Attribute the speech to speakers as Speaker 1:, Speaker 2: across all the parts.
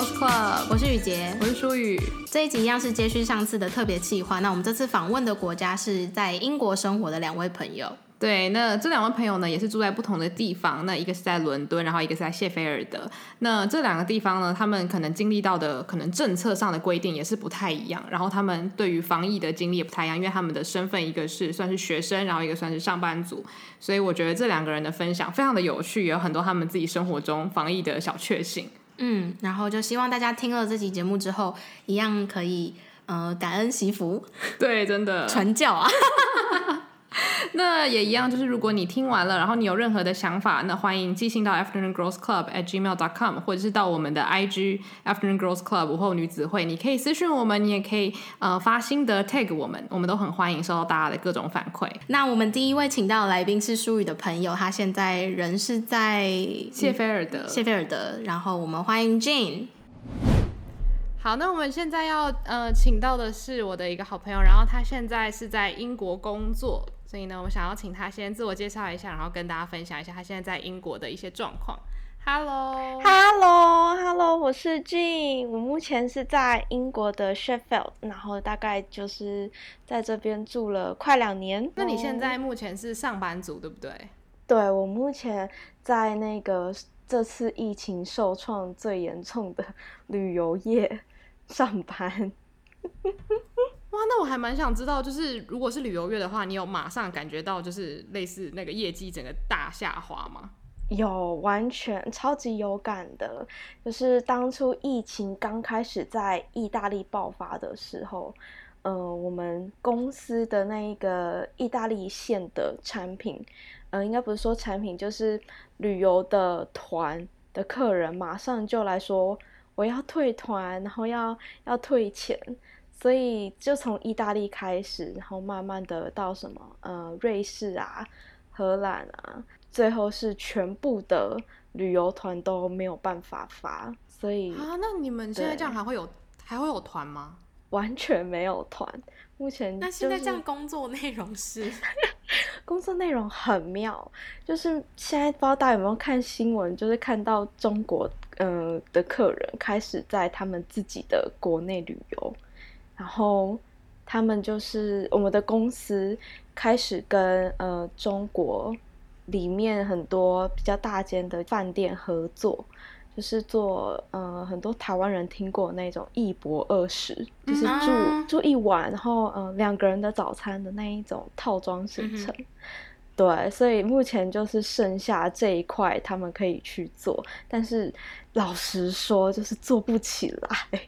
Speaker 1: Girls Club，
Speaker 2: 我是雨洁，
Speaker 1: 我是舒雨。
Speaker 2: 这一集一样是接续上次的特别企划。那我们这次访问的国家是在英国生活的两位朋友。
Speaker 1: 对，那这两位朋友呢，也是住在不同的地方。那一个是在伦敦，然后一个是在谢菲尔德。那这两个地方呢，他们可能经历到的可能政策上的规定也是不太一样。然后他们对于防疫的经历也不太一样，因为他们的身份一个是算是学生，然后一个算是上班族。所以我觉得这两个人的分享非常的有趣，也有很多他们自己生活中防疫的小确幸。
Speaker 2: 嗯，然后就希望大家听了这期节目之后，一样可以呃感恩惜福，
Speaker 1: 对，真的
Speaker 2: 传教啊。
Speaker 1: 那也一样，就是如果你听完了，然后你有任何的想法，那欢迎寄信到 Afternoon Girls Club at gmail dot com，或者是到我们的 IG Afternoon Girls Club 午后女子会，你可以私讯我们，你也可以呃发心得 tag 我们，我们都很欢迎收到大家的各种反馈。
Speaker 2: 那我们第一位请到的来宾是舒雨的朋友，他现在人是在
Speaker 1: 谢菲尔德，
Speaker 2: 嗯、谢菲尔德，然后我们欢迎 Jane。
Speaker 1: 好，那我们现在要呃请到的是我的一个好朋友，然后他现在是在英国工作。所以呢，我想要请他先自我介绍一下，然后跟大家分享一下他现在在英国的一些状况。
Speaker 3: Hello，Hello，Hello，我是 Jane，我目前是在英国的 Sheffield，然后大概就是在这边住了快两年。
Speaker 1: 那你现在目前是上班族，对不对？
Speaker 3: 对，我目前在那个这次疫情受创最严重的旅游业上班。
Speaker 1: 哇，那我还蛮想知道，就是如果是旅游月的话，你有马上感觉到就是类似那个业绩整个大下滑吗？
Speaker 3: 有，完全超级有感的。就是当初疫情刚开始在意大利爆发的时候，呃，我们公司的那一个意大利线的产品，呃，应该不是说产品，就是旅游的团的客人，马上就来说我要退团，然后要要退钱。所以就从意大利开始，然后慢慢的到什么呃瑞士啊、荷兰啊，最后是全部的旅游团都没有办法发。所以
Speaker 1: 啊，那你们现在这样还会有还会有团吗？
Speaker 3: 完全没有团。目前、就是、
Speaker 2: 那现在这样工作内容是
Speaker 3: 工作内容很妙，就是现在不知道大家有没有看新闻，就是看到中国呃的客人开始在他们自己的国内旅游。然后他们就是我们的公司开始跟呃中国里面很多比较大间的饭店合作，就是做呃很多台湾人听过那种一博二食，就是住、嗯、住一晚，然后呃两个人的早餐的那一种套装行程。嗯、对，所以目前就是剩下这一块他们可以去做，但是老实说就是做不起来。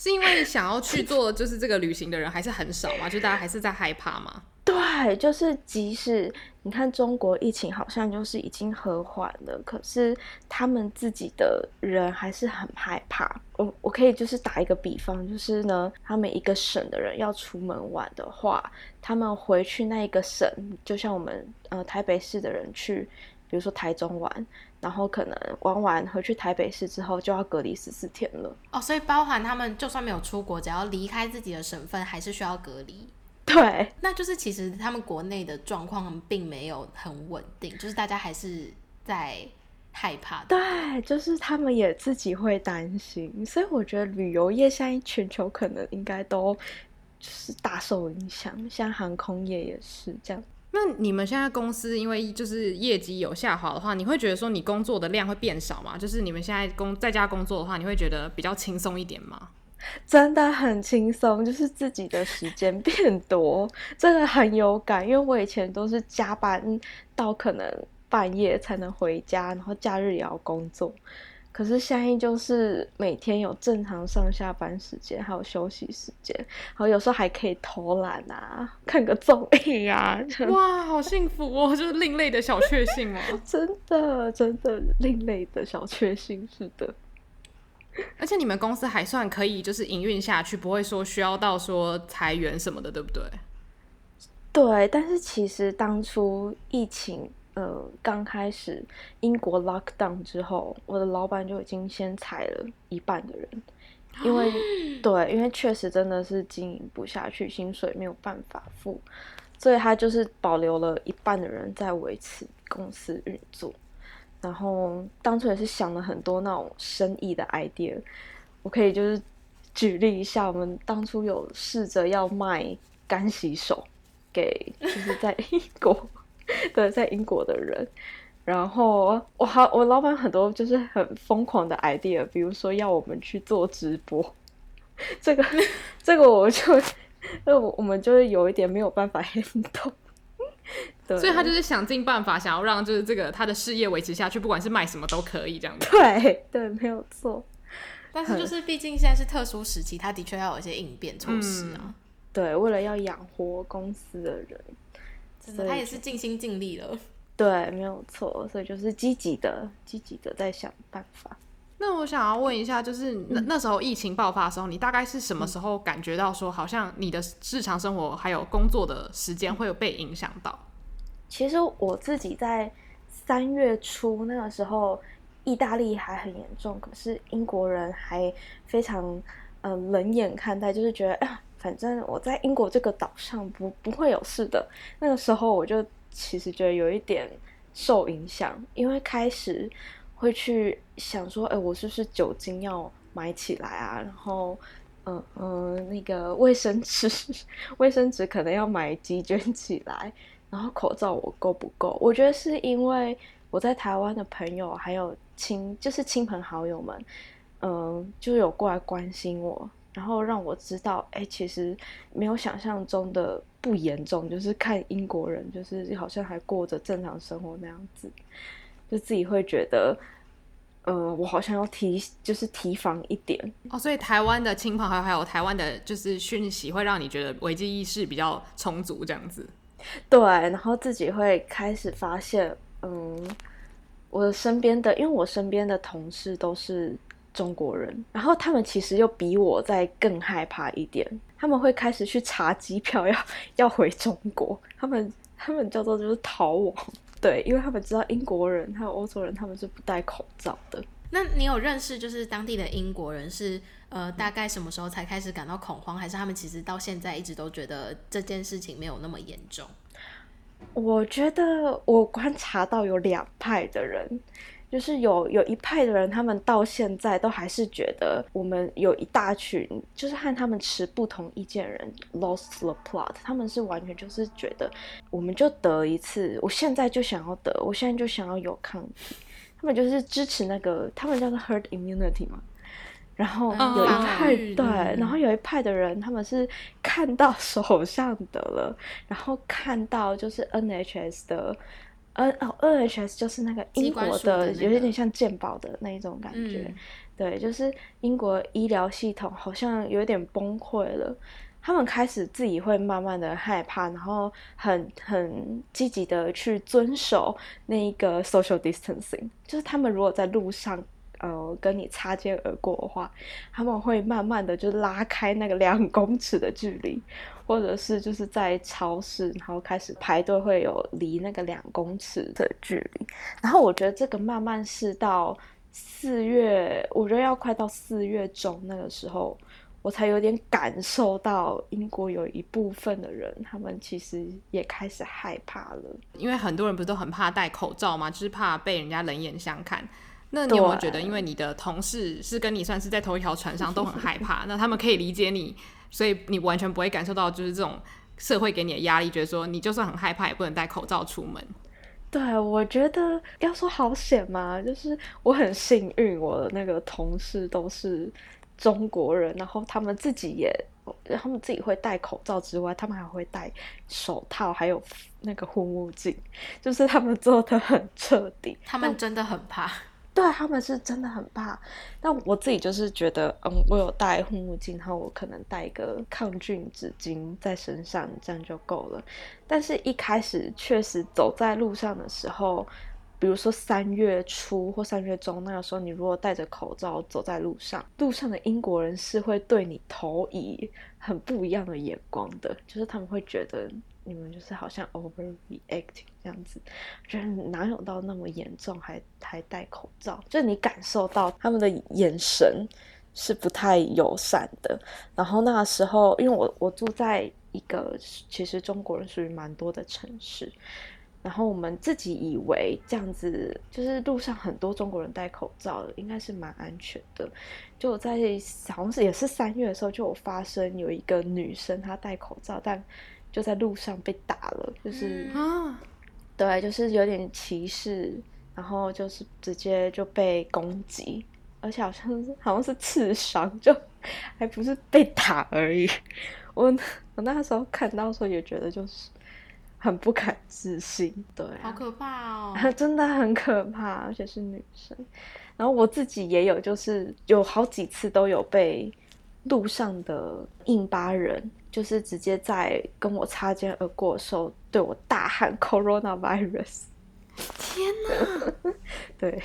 Speaker 1: 是因为想要去做就是这个旅行的人还是很少嘛？就大家还是在害怕吗？
Speaker 3: 对，就是即使你看中国疫情好像就是已经和缓了，可是他们自己的人还是很害怕。我我可以就是打一个比方，就是呢，他们一个省的人要出门玩的话，他们回去那一个省，就像我们呃台北市的人去，比如说台中玩。然后可能玩完回去台北市之后就要隔离十四天了
Speaker 2: 哦，所以包含他们就算没有出国，只要离开自己的省份，还是需要隔离。
Speaker 3: 对，
Speaker 2: 那就是其实他们国内的状况并没有很稳定，就是大家还是在害怕。
Speaker 3: 对，就是他们也自己会担心，所以我觉得旅游业现在全球可能应该都就是大受影响，像航空业也是这样。
Speaker 1: 那你们现在公司因为就是业绩有下滑的话，你会觉得说你工作的量会变少吗？就是你们现在工在家工作的话，你会觉得比较轻松一点吗？
Speaker 3: 真的很轻松，就是自己的时间变多，这个很有感。因为我以前都是加班到可能半夜才能回家，然后假日也要工作。可是现在就是每天有正常上下班时间，还有休息时间，然后有时候还可以偷懒啊，看个综 艺啊。
Speaker 1: 哇，好幸福哦！就是另类的小确幸哦。
Speaker 3: 真的，真的另类的小确幸，是的。
Speaker 1: 而且你们公司还算可以，就是营运下去，不会说需要到说裁员什么的，对不对？
Speaker 3: 对，但是其实当初疫情。呃，刚开始英国 lockdown 之后，我的老板就已经先裁了一半的人，因为对，因为确实真的是经营不下去，薪水没有办法付，所以他就是保留了一半的人在维持公司运作。然后当初也是想了很多那种生意的 idea。我可以就是举例一下，我们当初有试着要卖干洗手给就是在英国 对，在英国的人。然后我好，我老板很多就是很疯狂的 idea，比如说要我们去做直播，这个 这个我就，那，我们就是有一点没有办法 handle。对，
Speaker 1: 所以他就是想尽办法，想要让就是这个他的事业维持下去，不管是卖什么都可以这样子。
Speaker 3: 对对，没有错。
Speaker 2: 但是就是毕竟现在是特殊时期，他的确要有一些应变措施啊。
Speaker 3: 嗯、对，为了要养活公司的人，
Speaker 2: 真的，他也是尽心尽力了。
Speaker 3: 对，没有错，所以就是积极的、积极的在想办法。
Speaker 1: 那我想要问一下，就是那那时候疫情爆发的时候，你大概是什么时候感觉到说，好像你的日常生活还有工作的时间会有被影响到？
Speaker 3: 其实我自己在三月初那个时候，意大利还很严重，可是英国人还非常嗯、呃、冷眼看待，就是觉得反正我在英国这个岛上不不会有事的。那个时候我就。其实觉得有一点受影响，因为开始会去想说，哎，我是不是酒精要买起来啊？然后，嗯嗯，那个卫生纸，卫生纸可能要买几卷起来。然后口罩我够不够？我觉得是因为我在台湾的朋友还有亲，就是亲朋好友们，嗯，就有过来关心我。然后让我知道，哎，其实没有想象中的不严重，就是看英国人，就是好像还过着正常生活那样子，就自己会觉得，呃，我好像要提，就是提防一点
Speaker 1: 哦。所以台湾的亲朋好友还有台湾的，就是讯息会让你觉得危机意识比较充足，这样子。
Speaker 3: 对，然后自己会开始发现，嗯，我身边的，因为我身边的同事都是。中国人，然后他们其实又比我再更害怕一点，他们会开始去查机票要，要 要回中国，他们他们叫做就是逃亡，对，因为他们知道英国人还有欧洲人他们是不戴口罩的。
Speaker 2: 那你有认识就是当地的英国人是呃大概什么时候才开始感到恐慌，还是他们其实到现在一直都觉得这件事情没有那么严重？
Speaker 3: 我觉得我观察到有两派的人。就是有有一派的人，他们到现在都还是觉得我们有一大群，就是和他们持不同意见的人 lost the plot。他们是完全就是觉得，我们就得一次，我现在就想要得，我现在就想要有抗体。他们就是支持那个，他们叫做 herd immunity 嘛。然后有一派、嗯、对，然后有一派的人，他们是看到手上得了，然后看到就是 NHS 的。N 哦，NHS 就是那个英国的，的那个、有一点像健保的那一种感觉，嗯、对，就是英国医疗系统好像有点崩溃了，他们开始自己会慢慢的害怕，然后很很积极的去遵守那个 social distancing，就是他们如果在路上呃跟你擦肩而过的话，他们会慢慢的就拉开那个两公尺的距离。或者是就是在超市，然后开始排队，会有离那个两公尺的距离。然后我觉得这个慢慢是到四月，我觉得要快到四月中那个时候，我才有点感受到英国有一部分的人，他们其实也开始害怕了。
Speaker 1: 因为很多人不是都很怕戴口罩吗？就是怕被人家冷眼相看。那你有没有觉得，因为你的同事是跟你算是在同一条船上，都很害怕，那他们可以理解你？所以你完全不会感受到就是这种社会给你的压力，觉得说你就算很害怕也不能戴口罩出门。
Speaker 3: 对，我觉得要说好险嘛，就是我很幸运，我的那个同事都是中国人，然后他们自己也，他们自己会戴口罩之外，他们还会戴手套，还有那个护目镜，就是他们做的很彻底，
Speaker 2: 他们真的很怕。
Speaker 3: 对，他们是真的很怕，但我自己就是觉得，嗯，我有戴护目镜，然后我可能带一个抗菌纸巾在身上，这样就够了。但是，一开始确实走在路上的时候，比如说三月初或三月中那个时候，你如果戴着口罩走在路上，路上的英国人是会对你投以很不一样的眼光的，就是他们会觉得。你们就是好像 overreacting 这样子，觉得哪有到那么严重还，还戴口罩，就你感受到他们的眼神是不太友善的。然后那个时候，因为我我住在一个其实中国人属于蛮多的城市，然后我们自己以为这样子，就是路上很多中国人戴口罩，应该是蛮安全的。就在好像是也是三月的时候，就有发生有一个女生她戴口罩，但就在路上被打了，就是啊，对，就是有点歧视，然后就是直接就被攻击，而且好像是好像是刺伤，就还不是被打而已。我我那时候看到的时候也觉得就是。很不敢置信，对啊，
Speaker 2: 好可怕哦，
Speaker 3: 真的很可怕，而且是女生。然后我自己也有，就是有好几次都有被路上的印巴人，就是直接在跟我擦肩而过的时候，对我大喊 “coronavirus”。
Speaker 1: 天哪！
Speaker 3: 对，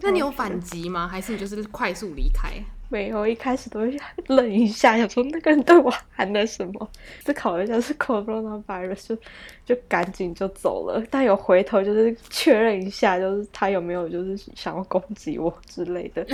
Speaker 1: 那你有反击吗？还是你就是快速离开？
Speaker 3: 没有，一开始都会愣一下，想说那个人对我喊了什么，思考了一下是 coronavirus，就就赶紧就走了。但有回头就是确认一下，就是他有没有就是想要攻击我之类的。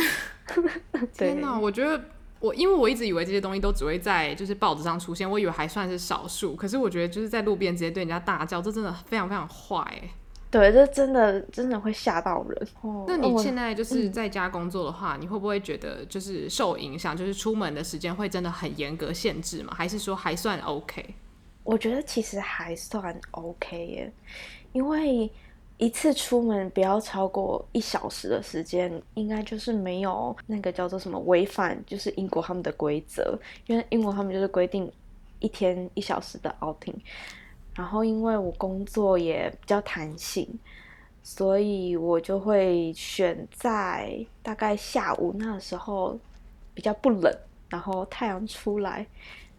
Speaker 1: 天哪，我觉得我因为我一直以为这些东西都只会在就是报纸上出现，我以为还算是少数。可是我觉得就是在路边直接对人家大叫，这真的非常非常坏欸。
Speaker 3: 对，这真的真的会吓到人。哦，
Speaker 1: 那你现在就是在家工作的话，哦，你会不会觉得就是受影响？就是出门的时间会真的很严格限制吗？还是说还算 OK？
Speaker 3: 我觉得其实还算 OK 耶，因为一次出门不要超过一小时的时间，应该就是没有那个叫做什么违反，就是英国他们的规则，因为英国他们就是规定一天一小时的 outing。然后，因为我工作也比较弹性，所以我就会选在大概下午那时候比较不冷，然后太阳出来，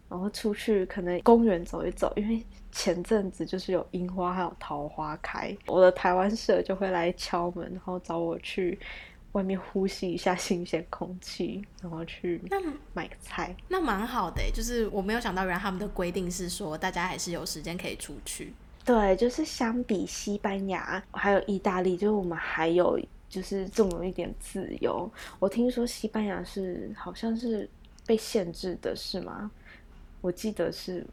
Speaker 3: 然后出去可能公园走一走。因为前阵子就是有樱花还有桃花开，我的台湾社就会来敲门，然后找我去。外面呼吸一下新鲜空气，然后去买个菜，
Speaker 2: 那蛮好的。就是我没有想到，原来他们的规定是说，大家还是有时间可以出去。
Speaker 3: 对，就是相比西班牙还有意大利，就是我们还有就是这么一点自由。我听说西班牙是好像是被限制的，是吗？我记得是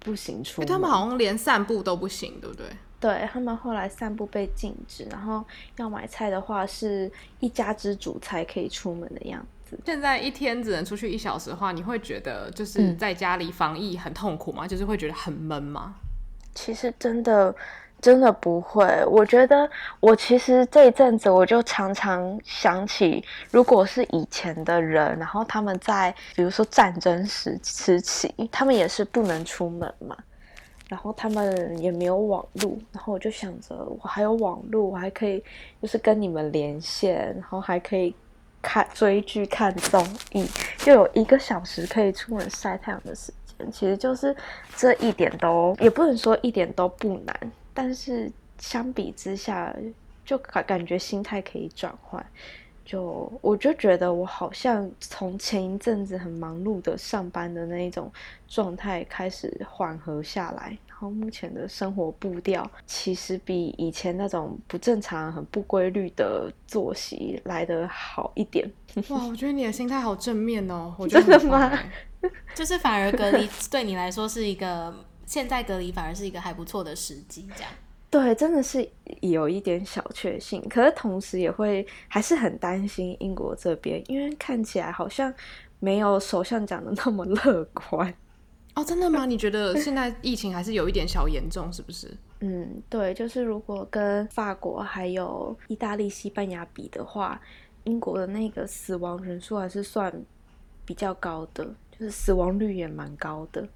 Speaker 3: 不行出门，
Speaker 1: 他们好像连散步都不行，对不对？
Speaker 3: 对，他们后来散步被禁止，然后要买菜的话是一家之主才可以出门的样子。
Speaker 1: 现在一天只能出去一小时的话，你会觉得就是在家里防疫很痛苦吗？嗯、就是会觉得很闷吗？
Speaker 3: 其实真的真的不会。我觉得我其实这一阵子我就常常想起，如果是以前的人，然后他们在比如说战争时时期，他们也是不能出门嘛。然后他们也没有网络，然后我就想着，我还有网络，我还可以就是跟你们连线，然后还可以看追剧、看综艺，就有一个小时可以出门晒太阳的时间。其实就是这一点都也不能说一点都不难，但是相比之下，就感感觉心态可以转换。就我就觉得我好像从前一阵子很忙碌的上班的那一种状态开始缓和下来，然后目前的生活步调其实比以前那种不正常、很不规律的作息来得好一点。
Speaker 1: 哇，我觉得你的心态好正面哦！我
Speaker 3: 觉得真的吗？
Speaker 2: 就是反而隔离 对你来说是一个，现在隔离反而是一个还不错的时机，这样。
Speaker 3: 对，真的是有一点小确幸，可是同时也会还是很担心英国这边，因为看起来好像没有首相讲的那么乐观。
Speaker 1: 哦，真的吗？你觉得现在疫情还是有一点小严重，是不是？
Speaker 3: 嗯，对，就是如果跟法国还有意大利、西班牙比的话，英国的那个死亡人数还是算比较高的，就是死亡率也蛮高的，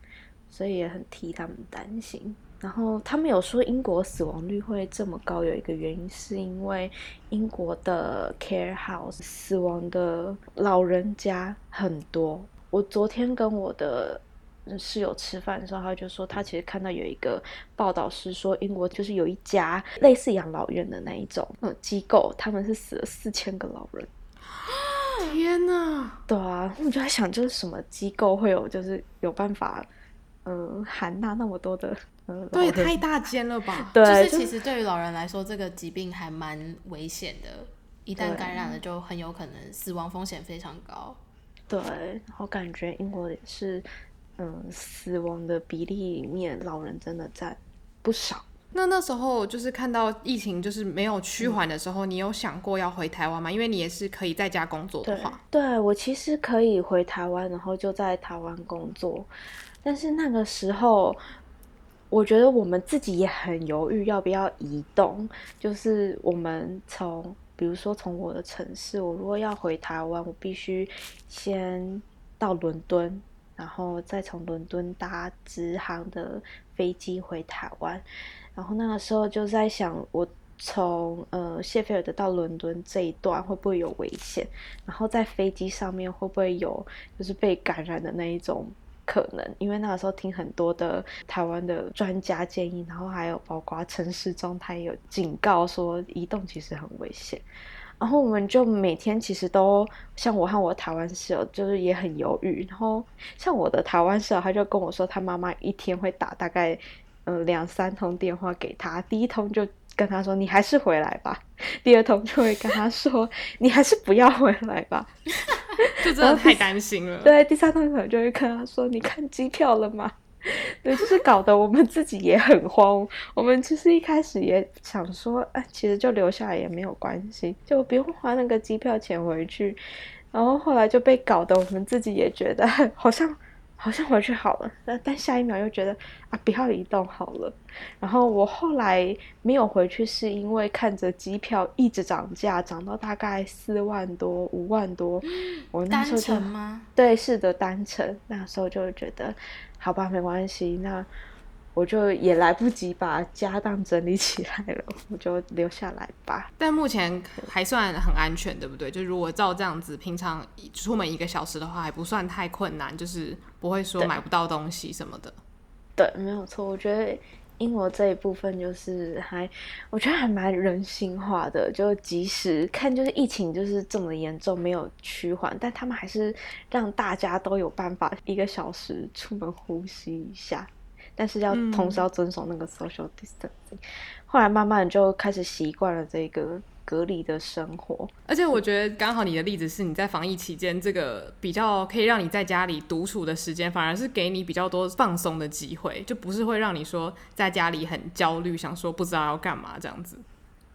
Speaker 3: 所以也很替他们担心。然后他们有说英国死亡率会这么高，有一个原因是因为英国的 care house 死亡的老人家很多。我昨天跟我的室友吃饭的时候，他就说他其实看到有一个报道是说英国就是有一家类似养老院的那一种嗯机构，他们是死了四千个老人。
Speaker 1: 天哪！
Speaker 3: 对啊，我就在想，就是什么机构会有就是有办法嗯含纳那么多的。
Speaker 1: 对，太大间了吧？
Speaker 2: 对，就是其实对于老人来说，这个疾病还蛮危险的，一旦感染了，就很有可能死亡风险非常高。
Speaker 3: 对，我感觉英国也是，嗯，死亡的比例里面，老人真的占不少。
Speaker 1: 那那时候就是看到疫情就是没有趋缓的时候，嗯、你有想过要回台湾吗？因为你也是可以在家工作的话。
Speaker 3: 对，对我其实可以回台湾，然后就在台湾工作。但是那个时候，我觉得我们自己也很犹豫要不要移动。就是我们从，比如说从我的城市，我如果要回台湾，我必须先到伦敦。然后再从伦敦搭直航的飞机回台湾，然后那个时候就在想，我从呃谢菲尔德到伦敦这一段会不会有危险？然后在飞机上面会不会有就是被感染的那一种可能？因为那个时候听很多的台湾的专家建议，然后还有包括陈时中他也有警告说移动其实很危险。然后我们就每天其实都像我和我台湾室友，就是也很犹豫。然后像我的台湾室友，他就跟我说，他妈妈一天会打大概嗯两三通电话给他。第一通就跟他说：“你还是回来吧。” 第二通就会跟他说：“你还是不要回来吧。”
Speaker 1: 就真的太担心了。
Speaker 3: 对，第三通可能就会跟他说：“你看机票了吗？”对，就是搞得我们自己也很慌。我们其实一开始也想说，哎，其实就留下来也没有关系，就不用花那个机票钱回去。然后后来就被搞得我们自己也觉得好像。好像回去好了，但但下一秒又觉得啊，不要移动好了。然后我后来没有回去，是因为看着机票一直涨价，涨到大概四万多、五万多。我那时候就
Speaker 2: 单程吗？
Speaker 3: 对，是的，单程。那时候就觉得，好吧，没关系，那。我就也来不及把家当整理起来了，我就留下来吧。
Speaker 1: 但目前还算很安全，对不对？就如果照这样子，平常出门一个小时的话，还不算太困难，就是不会说买不到东西什么的。
Speaker 3: 对，没有错。我觉得英国这一部分就是还，我觉得还蛮人性化的。就即使看就是疫情就是这么严重，没有趋缓，但他们还是让大家都有办法一个小时出门呼吸一下。但是要同时要遵守那个 social distancing，嗯，后来慢慢就开始习惯了这个隔离的生活。
Speaker 1: 而且我觉得刚好你的例子是你在防疫期间，这个比较可以让你在家里独处的时间，反而是给你比较多放松的机会，就不是会让你说在家里很焦虑，想说不知道要干嘛这样子。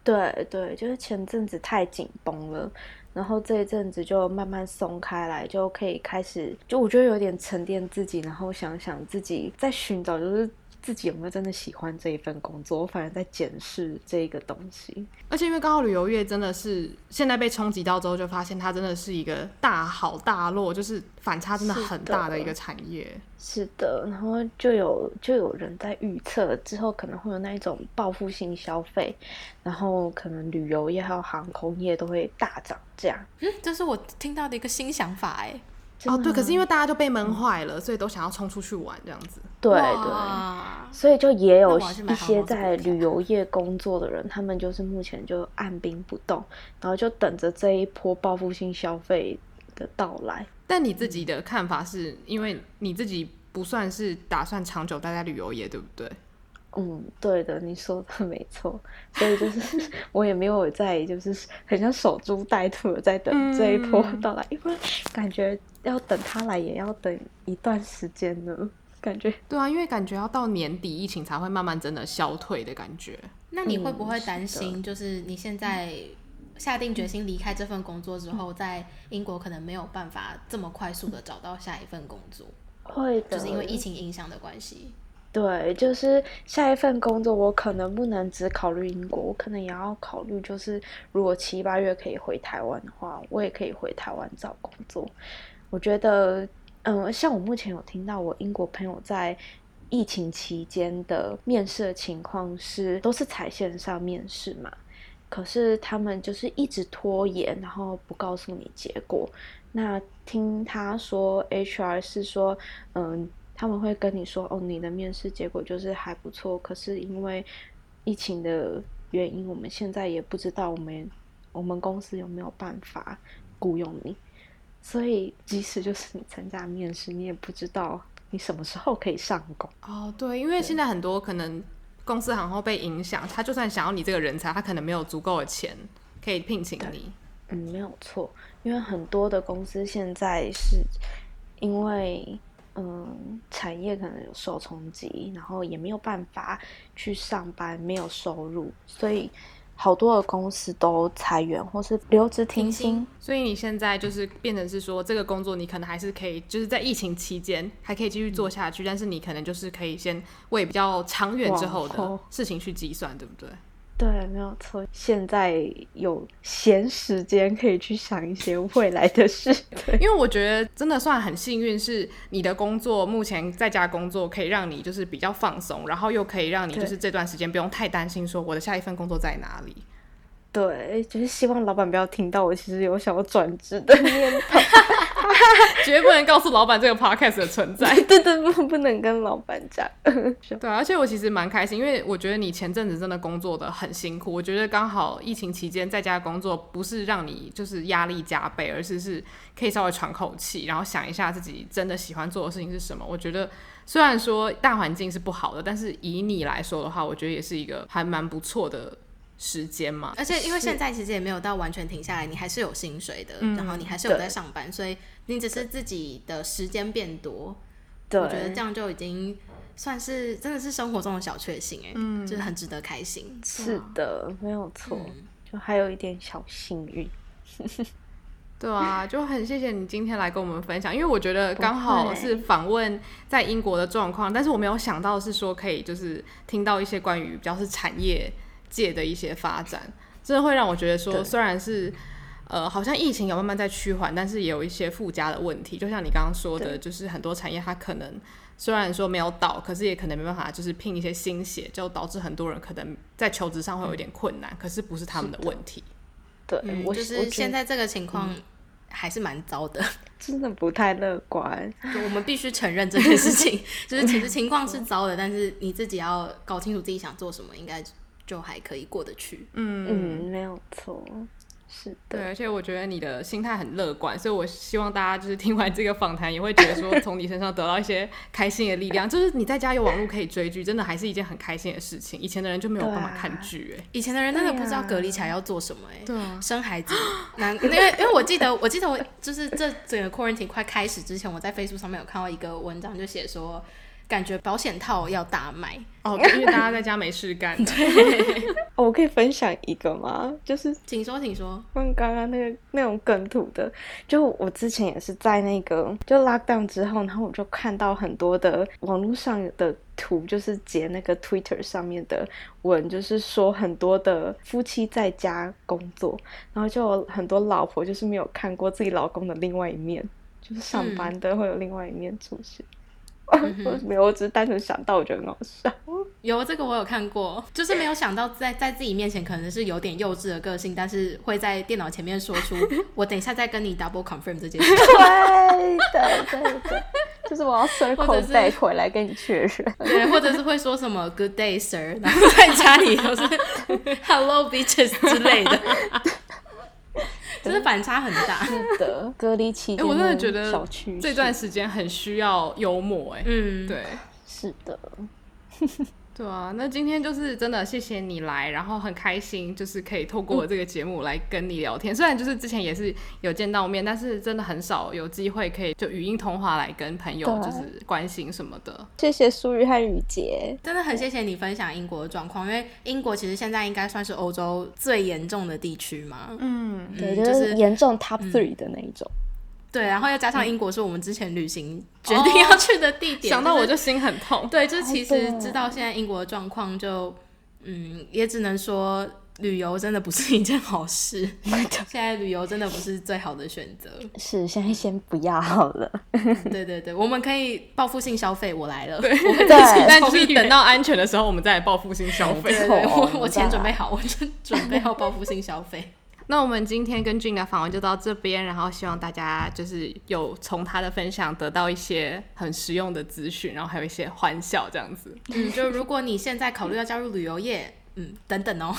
Speaker 3: 对对，就是前阵子太紧绷了。然后这一阵子就慢慢松开来，就可以开始，就我觉得有点沉淀自己，然后想想自己在寻找，就是。自己有没有真的喜欢这一份工作？我反而在检视这个东西。
Speaker 1: 而且因为刚好旅游业真的是现在被冲击到之后，就发现它真的是一个大好大落，就是反差真的很大的一个产业。
Speaker 3: 是的，然后就有就有人在预测之后可能会有那一种报复性消费，然后可能旅游业还有航空业都会大涨价。
Speaker 2: 嗯，这是我听到的一个新想法哎。
Speaker 1: 哦，对，可是因为大家就被闷坏了，嗯，所以都想要冲出去玩这样子。
Speaker 3: 对对，所以就也有一些在旅游业工作的人，他们就是目前就按兵不动，然后就等着这一波报复性消费的到来。
Speaker 1: 但你自己的看法是，因为你自己不算是打算长久待在旅游业，对不对？
Speaker 3: 嗯，对的，你说的 没错。所以就是 我也没有在，就是很像守株待兔的在等这一波到来，嗯，因为感觉要等他来也要等一段时间呢。感觉
Speaker 1: 对啊，因为感觉要到年底疫情才会慢慢真的消退的感觉。
Speaker 2: 那你会不会担心，就是你现在下定决心离开这份工作之后，在英国可能没有办法这么快速的找到下一份工作？
Speaker 3: 会的，
Speaker 2: 就是因为疫情影响的关系。
Speaker 3: 对，就是下一份工作，我可能不能只考虑英国，我可能也要考虑，就是如果七八月可以回台湾的话，我也可以回台湾找工作。我觉得，嗯，像我目前有听到我英国朋友在疫情期间的面试的情况是，都是采线上面试嘛，可是他们就是一直拖延，然后不告诉你结果。那听他说，HR 是说，嗯。他们会跟你说：“哦，你的面试结果就是还不错，可是因为疫情的原因，我们现在也不知道我们我们公司有没有办法雇佣你。所以，即使就是你参加面试，你也不知道你什么时候可以上工。”
Speaker 1: 哦，对，因为现在很多可能公司行后被影响，他就算想要你这个人才，他可能没有足够的钱可以聘请你。
Speaker 3: 嗯，没有错，因为很多的公司现在是因为。嗯，产业可能有受冲击，然后也没有办法去上班，没有收入，所以好多的公司都裁员或是留职停薪。
Speaker 1: 所以你现在就是变成是说，这个工作你可能还是可以，就是在疫情期间还可以继续做下去，嗯、但是你可能就是可以先为比较长远之后的事情去计算，对不对？
Speaker 3: 对，没有错。现在有闲时间可以去想一些未来的事。对，
Speaker 1: 因为我觉得真的算很幸运，是你的工作目前在家工作可以让你就是比较放松，然后又可以让你就是这段时间不用太担心说我的下一份工作在哪里。
Speaker 3: 对，就是希望老板不要听到我其实有想要转职的念头，
Speaker 1: 绝对不能告诉老板这个 podcast 的存在。
Speaker 3: 对对，不不能跟老板讲。
Speaker 1: 对，而且我其实蛮开心，因为我觉得你前阵子真的工作的很辛苦。我觉得刚好疫情期间在家工作，不是让你就是压力加倍，而是是可以稍微喘口气，然后想一下自己真的喜欢做的事情是什么。我觉得虽然说大环境是不好的，但是以你来说的话，我觉得也是一个还蛮不错的。时间嘛，
Speaker 2: 而且因为现在其实也没有到完全停下来，你还是有薪水的，然后你还是有在上班，所以你只是自己的时间变多，对，我觉得这样就已经算是真的是生活中的小确幸哎，嗯，就是很值得开心。
Speaker 3: 是的，没有错，就还有一点小幸运。
Speaker 1: 对啊，就很谢谢你今天来跟我们分享，因为我觉得刚好是访问在英国的状况，但是我没有想到是说可以就是听到一些关于比较是产业。界的一些发展，真的会让我觉得说，虽然是呃，好像疫情有慢慢在趋缓，但是也有一些附加的问题。就像你刚刚说的，就是很多产业它可能虽然说没有倒，可是也可能没办法，就是拼一些新血，就导致很多人可能在求职上会有点困难。嗯、可是不是他们的问题。
Speaker 3: 对，
Speaker 2: 嗯、我就是现在这个情况还是蛮糟的，
Speaker 3: 真的不太乐观。
Speaker 2: 就我们必须承认这件事情，就是其实情况是糟的，但是你自己要搞清楚自己想做什么，应该。就还可以过得去，
Speaker 3: 嗯嗯，没有错，是的，
Speaker 1: 对，而且我觉得你的心态很乐观，所以我希望大家就是听完这个访谈，也会觉得说从你身上得到一些 开心的力量。就是你在家有网络可以追剧，真的还是一件很开心的事情。以前的人就没有办法看剧，哎，
Speaker 2: 以前的人真的不知道隔离起来要做什么，哎，对啊，生孩子，难因为因为我记得我记得我就是这整个 quarantine 快开始之前，我在 Facebook 上面有看到一个文章，就写说。感觉保险套要大卖
Speaker 1: 哦，因为大家在家没事干。
Speaker 2: 对，
Speaker 3: 哦，我可以分享一个吗？就是，
Speaker 2: 请说，请说。
Speaker 3: 问刚刚那个那种梗图的，就我之前也是在那个就 lockdown 之后，然后我就看到很多的网络上的图，就是截那个 Twitter 上面的文，就是说很多的夫妻在家工作，然后就有很多老婆就是没有看过自己老公的另外一面，就是上班的会有另外一面出现。嗯没有，我只是单纯想到，我觉得很好笑。
Speaker 2: 有这个我有看过，就是没有想到在在自己面前可能是有点幼稚的个性，但是会在电脑前面说出 “我等一下再跟你 double confirm 这件事”。
Speaker 3: 对对对对，就是我要 circle back 回来跟你确认。
Speaker 2: 对，或者是会说什么 “good day sir”，然后在家里都是 “hello bitches” 之类的。就是反差很大，
Speaker 3: 是的，隔离期间，
Speaker 1: 我真的觉得这段时间很需要幽默，哎，嗯，对，
Speaker 3: 是的。
Speaker 1: 对啊，那今天就是真的谢谢你来，然后很开心，就是可以透过这个节目来跟你聊天。嗯、虽然就是之前也是有见到面，但是真的很少有机会可以就语音通话来跟朋友就是关心什么的。
Speaker 3: 谢谢苏玉和雨洁，
Speaker 2: 真的很谢谢你分享英国的状况，因为英国其实现在应该算是欧洲最严重的地区嘛。
Speaker 3: 嗯，对，就是严重 top three 的那一种。嗯
Speaker 2: 对，然后又加上英国是我们之前旅行决定要去的地点，
Speaker 1: 想到我就心很痛。
Speaker 2: 对，就是其实知道现在英国的状况，就嗯，也只能说旅游真的不是一件好事。现在旅游真的不是最好的选择。
Speaker 3: 是，现在先不要好了。
Speaker 2: 对对对，我们可以报复性消费，我来了。
Speaker 1: 对，我但就是等到安全的时候，我们再来报复性消费。
Speaker 2: 对，我我钱准备好，我就准备好报复性消费。
Speaker 1: 那我们今天跟 Jing 的访问就到这边，然后希望大家就是有从他的分享得到一些很实用的资讯，然后还有一些欢笑这样子。
Speaker 2: 嗯，就如果你现在考虑要加入旅游业，嗯，等等哦。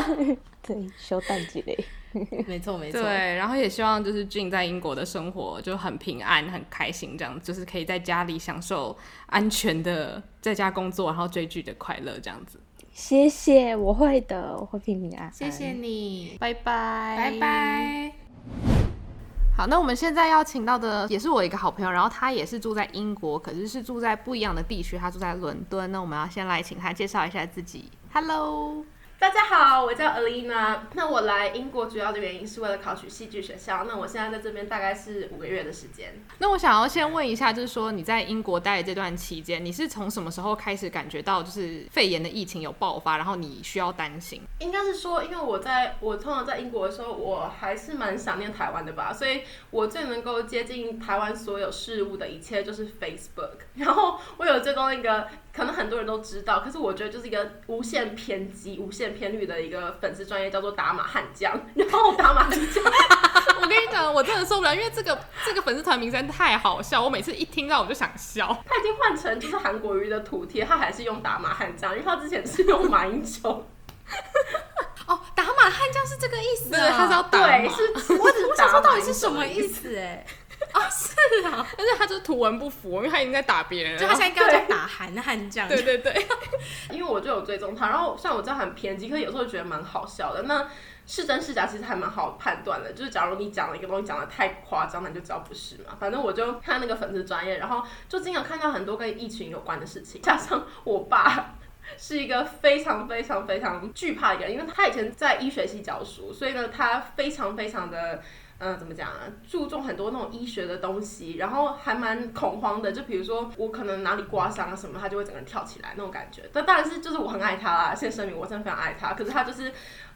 Speaker 3: 对，休淡季嘞。
Speaker 2: 没错没错。
Speaker 1: 对，然后也希望就是 Jing 在英国的生活就很平安、很开心，这样就是可以在家里享受安全的在家工作，然后追剧的快乐这样子。
Speaker 3: 谢谢，我会的，我会平平安安。
Speaker 2: 谢谢你，
Speaker 1: 拜拜，
Speaker 2: 拜拜。
Speaker 1: 好，那我们现在要请到的也是我一个好朋友，然后他也是住在英国，可是是住在不一样的地区，他住在伦敦。那我们要先来请他介绍一下自己。Hello。
Speaker 4: 大家好，我叫 Alina。那我来英国主要的原因是为了考取戏剧学校。那我现在在这边大概是五个月的时间。
Speaker 1: 那我想要先问一下，就是说你在英国待的这段期间，你是从什么时候开始感觉到就是肺炎的疫情有爆发，然后你需要担心？
Speaker 4: 应该是说，因为我在我通常在英国的时候，我还是蛮想念台湾的吧，所以我最能够接近台湾所有事物的一切就是 Facebook。然后我有追踪一个。可能很多人都知道，可是我觉得就是一个无限偏激、无限偏绿的一个粉丝专业，叫做打马悍将。然后打马悍将，
Speaker 1: 我跟你讲，我真的受不了，因为这个这个粉丝团名称太好笑，我每次一听到我就想笑。
Speaker 4: 他已经换成就是韩国瑜的图贴，他还是用打马悍将，因为他之前是用马英九。
Speaker 2: 哦，打马悍将是这个意思啊？
Speaker 1: 对，他是要打
Speaker 4: 对，是
Speaker 2: 我我想说到底是什么意思？哎。啊、是啊，
Speaker 1: 但是他就是图文不符，因为他已经在打别人，
Speaker 2: 就他现在刚在打韩韩
Speaker 1: 这样。对
Speaker 4: 对对，我就有追踪他，然后像我这样很偏激，可是有时候觉得蛮好笑的。那是真是假，其实还蛮好判断的。就是假如你讲了一个东西讲的太夸张，那就知道不是嘛。反正我就看那个粉丝专业，然后就经常看到很多跟疫情有关的事情。加上我爸 是一个非常非常非常惧怕的人，因为他以前在医学系教书，所以呢，他非常非常的。嗯，怎么讲啊？注重很多那种医学的东西，然后还蛮恐慌的。就比如说我可能哪里刮伤啊什么，他就会整个人跳起来那种感觉。但当然是就是我很爱他啦，先声明我真的非常爱他。可是他就是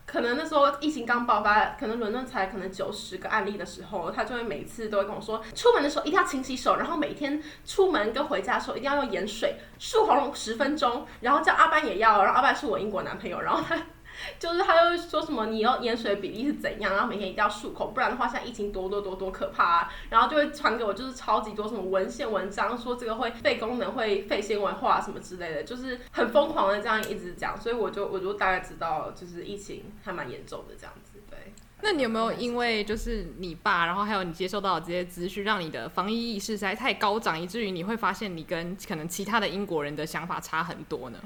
Speaker 4: 可能那时候疫情刚爆发，可能伦敦才可能九十个案例的时候，他就会每次都会跟我说，出门的时候一定要勤洗手，然后每天出门跟回家的时候一定要用盐水漱喉咙十分钟，然后叫阿班也要，然后阿班是我英国男朋友，然后他。就是他又说什么你要盐水比例是怎样，然后每天一定要漱口，不然的话现在疫情多多多多可怕啊！然后就会传给我就是超级多什么文献文章，说这个会肺功能会肺纤维化什么之类的，就是很疯狂的这样一直讲，所以我就我就大概知道就是疫情还蛮严重的这样子。对，
Speaker 1: 那你有没有因为就是你爸，然后还有你接受到的这些资讯，让你的防疫意识实在太高涨，以至于你会发现你跟可能其他的英国人的想法差很多呢？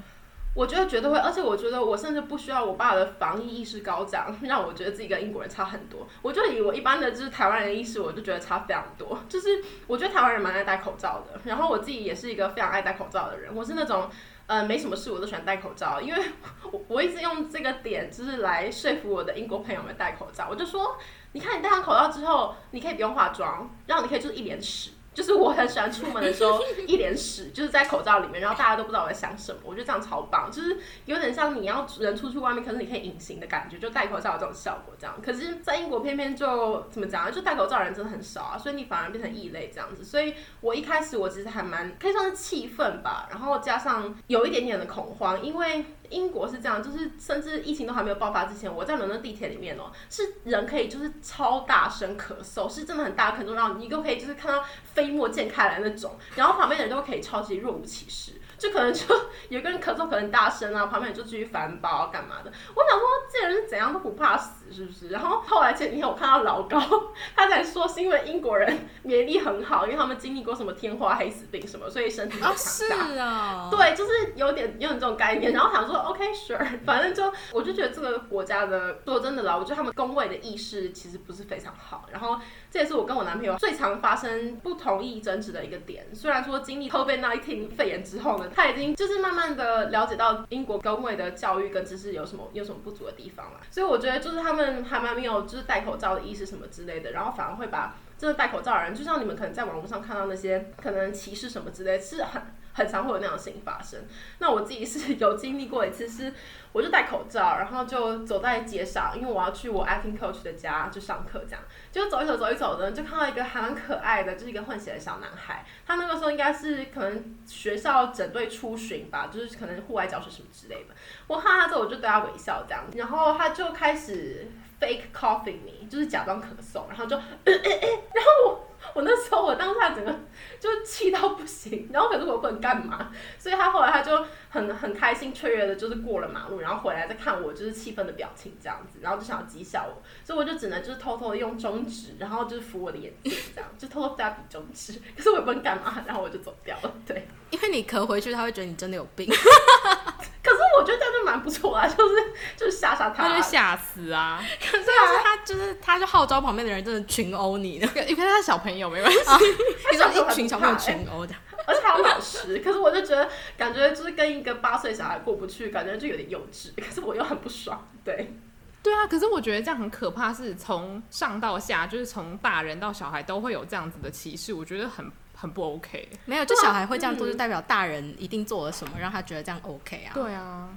Speaker 4: 我觉得绝对会，而且我觉得我甚至不需要我爸的防疫意识高涨，让我觉得自己跟英国人差很多。我就以我一般的就是台湾人的意识，我就觉得差非常多。就是我觉得台湾人蛮爱戴口罩的，然后我自己也是一个非常爱戴口罩的人。我是那种呃没什么事我都喜欢戴口罩，因为我我一直用这个点就是来说服我的英国朋友们戴口罩。我就说，你看你戴上口罩之后，你可以不用化妆，然后你可以就是一脸屎。就是我很喜欢出门的时候 一脸屎，就是在口罩里面，然后大家都不知道我在想什么，我觉得这样超棒，就是有点像你要人出去外面，可是你可以隐形的感觉，就戴口罩有这种效果这样。可是，在英国偏偏就怎么讲呢？就戴口罩的人真的很少啊，所以你反而变成异类这样子。所以我一开始我其实还蛮可以算是气愤吧，然后加上有一点点的恐慌，因为。英国是这样，就是甚至疫情都还没有爆发之前，我在伦敦地铁里面哦，是人可以就是超大声咳嗽，是真的很大，可能让你都可以就是看到飞沫溅开来那种，然后旁边的人都可以超级若无其事。就可能就 有个人咳嗽可能大声啊，旁边人就继续翻包干嘛的。我想说这人是怎样都不怕死是不是？然后后来前几天我看到老高，他在说是因为英国人免疫力很好，因为他们经历过什么天花黑死病什么，所以身体很强大。
Speaker 2: 是啊，
Speaker 4: 对，就是有点有点这种概念。然后想说 OK sure，反正就我就觉得这个国家的说真的啦，我觉得他们工位的意识其实不是非常好。然后这也是我跟我男朋友最常发生不同意争执的一个点。虽然说经历 COVID-19 肺炎之后呢。他已经就是慢慢的了解到英国公卫的教育跟知识有什么有什么不足的地方了，所以我觉得就是他们还蛮没有就是戴口罩的意识什么之类的，然后反而会把这个戴口罩的人，就像你们可能在网络上看到那些可能歧视什么之类，是很很常会有那样的事情发生。那我自己是有经历过一次是。我就戴口罩，然后就走在街上，因为我要去我 acting coach 的家就上课，这样就走一走，走一走的，就看到一个还蛮可爱的，就是一个混血的小男孩。他那个时候应该是可能学校整队出巡吧，就是可能户外教学什么之类的。我看他之后，我就对他微笑这样，然后他就开始 fake coughing me，就是假装咳嗽，然后就，然后我。我那时候我当下整个就气到不行，然后可是我不能干嘛，所以他后来他就很很开心雀跃的，就是过了马路，然后回来再看我就是气愤的表情这样子，然后就想要讥笑我，所以我就只能就是偷偷的用中指，然后就是扶我的眼睛这样，就偷偷对他比中指，可是我也不能干嘛，然后我就走掉了，对，
Speaker 2: 因为你咳回去他会觉得你真的有病，
Speaker 4: 可是我觉得这样就蛮蛮不错啊，就是就是吓吓他，
Speaker 1: 他就吓死啊！
Speaker 2: 可是他就是他就号召旁边的人真的群殴你的，
Speaker 1: 因为他小朋友没关系，
Speaker 2: 你说一群小朋友群殴的，
Speaker 4: 而且还有老师。可是我就觉得感觉就是跟一个八岁小孩过不去，感觉就有点幼稚。可是我又很不爽，对。
Speaker 1: 对啊，可是我觉得这样很可怕，是从上到下，就是从大人到小孩都会有这样子的歧视，我觉得很很不 OK。
Speaker 2: 没有，就小孩会这样做，就代表大人一定做了什么，让他觉得这样 OK 啊。
Speaker 1: 对啊，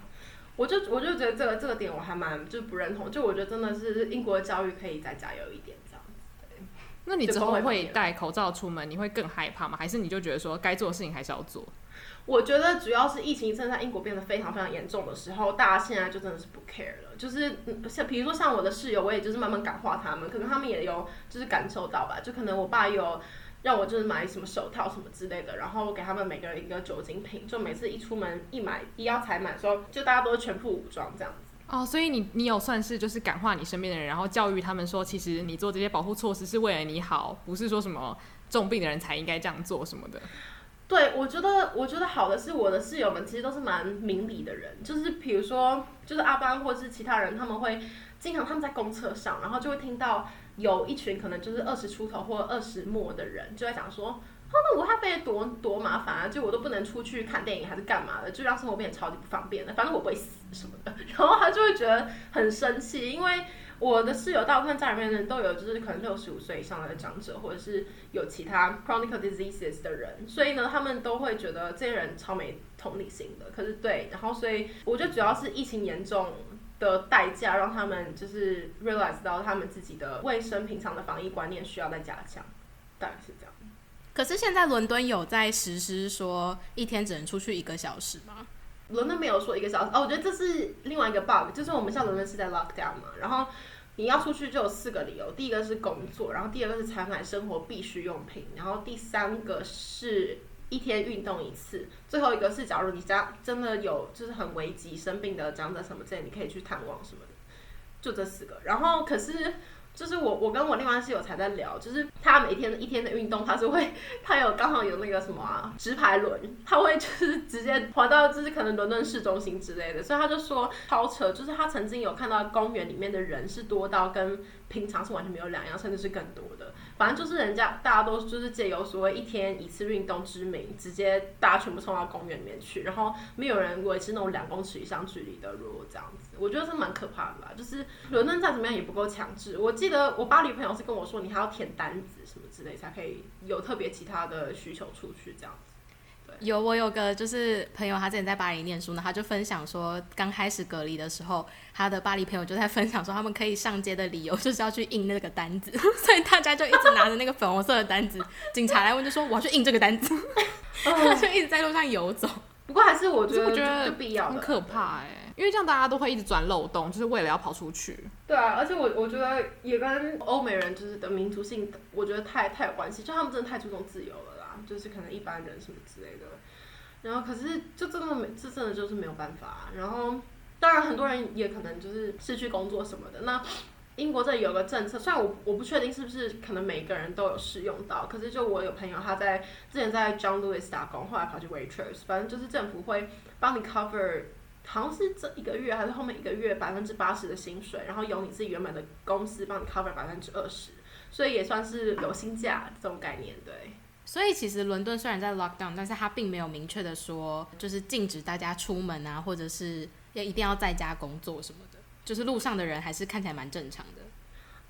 Speaker 4: 我就我就觉得这个这个点我还蛮就不认同，就我觉得真的是英国的教育可以再加油一点这样子。对，
Speaker 1: 那你之后会戴口罩出门，你会更害怕吗？还是你就觉得说该做的事情还是要做？
Speaker 4: 我觉得主要是疫情正在英国变得非常非常严重的时候，大家现在就真的是不 care 了。就是像比如说像我的室友，我也就是慢慢感化他们，可能他们也有就是感受到吧。就可能我爸有让我就是买什么手套什么之类的，然后给他们每个人一个酒精瓶，就每次一出门一买一要采买的时候，就大家都是全副武装这样子。
Speaker 1: 哦，所以你你有算是就是感化你身边的人，然后教育他们说，其实你做这些保护措施是为了你好，不是说什么重病的人才应该这样做什么的。
Speaker 4: 对，我觉得我觉得好的是我的室友们其实都是蛮明理的人，就是比如说就是阿班或者是其他人，他们会经常他们在公车上，然后就会听到有一群可能就是二十出头或二十末的人就在讲说，哦，那武汉肺炎多多麻烦啊，就我都不能出去看电影还是干嘛的，就让生活变得超级不方便的，反正我不会死什么的，然后他就会觉得很生气，因为。我的室友大部分在里面的人都有，就是可能六十五岁以上的长者，或者是有其他 chronic diseases 的人，所以呢，他们都会觉得这些人超没同理心的。可是对，然后所以我觉得主要是疫情严重的代价，让他们就是 realize 到他们自己的卫生平常的防疫观念需要再加强，大概是这样。
Speaker 2: 可是现在伦敦有在实施说一天只能出去一个小时吗？
Speaker 4: 伦敦没有说一个小时哦，我觉得这是另外一个 bug，就是我们像伦敦是在 lockdown 嘛，然后你要出去就有四个理由，第一个是工作，然后第二个是采买生活必需用品，然后第三个是一天运动一次，最后一个是假如你家真的有就是很危急生病的长者什么之类，你可以去探望什么的，就这四个，然后可是。就是我，我跟我另外室友才在聊，就是他每天一天的运动，他是会，他有刚好有那个什么啊，直排轮，他会就是直接滑到就是可能伦敦市中心之类的，所以他就说超扯，就是他曾经有看到公园里面的人是多到跟平常是完全没有两样，甚至是更多的。反正就是人家大家都就是借由所谓一天一次运动之名，直接大家全部冲到公园里面去，然后没有人维持那种两公尺以上距离的路这样子，我觉得是蛮可怕的吧。就是伦敦再怎么样也不够强制。我记得我巴黎朋友是跟我说，你还要填单子什么之类，才可以有特别其他的需求出去这样子。
Speaker 2: 有，我有个就是朋友，他之前在巴黎念书呢，他就分享说，刚开始隔离的时候，他的巴黎朋友就在分享说，他们可以上街的理由就是要去印那个单子，所以大家就一直拿着那个粉红色的单子，警察来问就说我要去印这个单子，他就一直在路上游走。
Speaker 4: 不过还是我觉得，
Speaker 1: 我觉得
Speaker 4: 必要
Speaker 1: 很可怕哎、欸，因为这样大家都会一直钻漏洞，就是为了要跑出去。
Speaker 4: 对啊，而且我我觉得也跟欧美人就是的民族性，我觉得太太有关系，就他们真的太注重自由了。就是可能一般人什么之类的，然后可是就真的没，这真的就是没有办法。然后当然很多人也可能就是失去工作什么的。那英国这里有个政策，虽然我我不确定是不是可能每个人都有适用到，可是就我有朋友他在之前在 John Lewis 打工，后来跑去 Waitress，反正就是政府会帮你 cover，好像是这一个月还是后面一个月百分之八十的薪水，然后由你自己原本的公司帮你 cover 百分之二十，所以也算是有薪假这种概念，对。
Speaker 2: 所以其实伦敦虽然在 lockdown，但是它并没有明确的说，就是禁止大家出门啊，或者是要一定要在家工作什么的。就是路上的人还是看起来蛮正常的。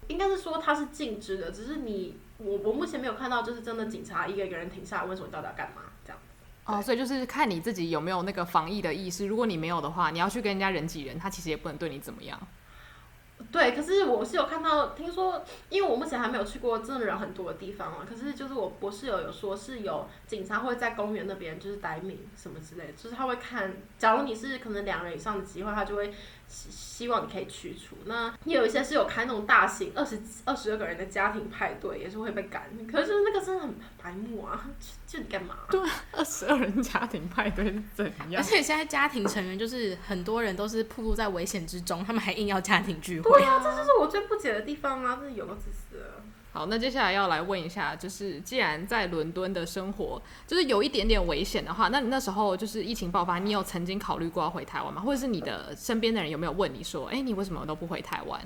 Speaker 4: 应该是说它是禁止的，只是你我我目前没有看到，就是真的警察一个一个人停下来问说你到底要干嘛这样子。
Speaker 1: 哦，所以就是看你自己有没有那个防疫的意识。如果你没有的话，你要去跟人家人挤人，他其实也不能对你怎么样。
Speaker 4: 对，可是我是有看到，听说，因为我目前还没有去过真的人很多的地方啊。可是就是我我室友有说是有警察会在公园那边就是待命什么之类的，就是他会看，假如你是可能两人以上的机会，他就会希希望你可以驱除。那也有一些是有开那种大型二十二十二个人的家庭派对，也是会被赶。可是就是那个真的很白目啊，就你干嘛？
Speaker 1: 对，二十二人家庭派对是怎样？
Speaker 2: 而且现在家庭成员就是很多人都是暴露在危险之中，他们还硬要家庭聚会。
Speaker 4: 对啊，这就是我最不解的地方啊！这是有个自私的。
Speaker 1: 好，那接下来要来问一下，就是既然在伦敦的生活就是有一点点危险的话，那你那时候就是疫情爆发，你有曾经考虑过要回台湾吗？或者是你的身边的人有没有问你说，哎、你为什么都不回台湾？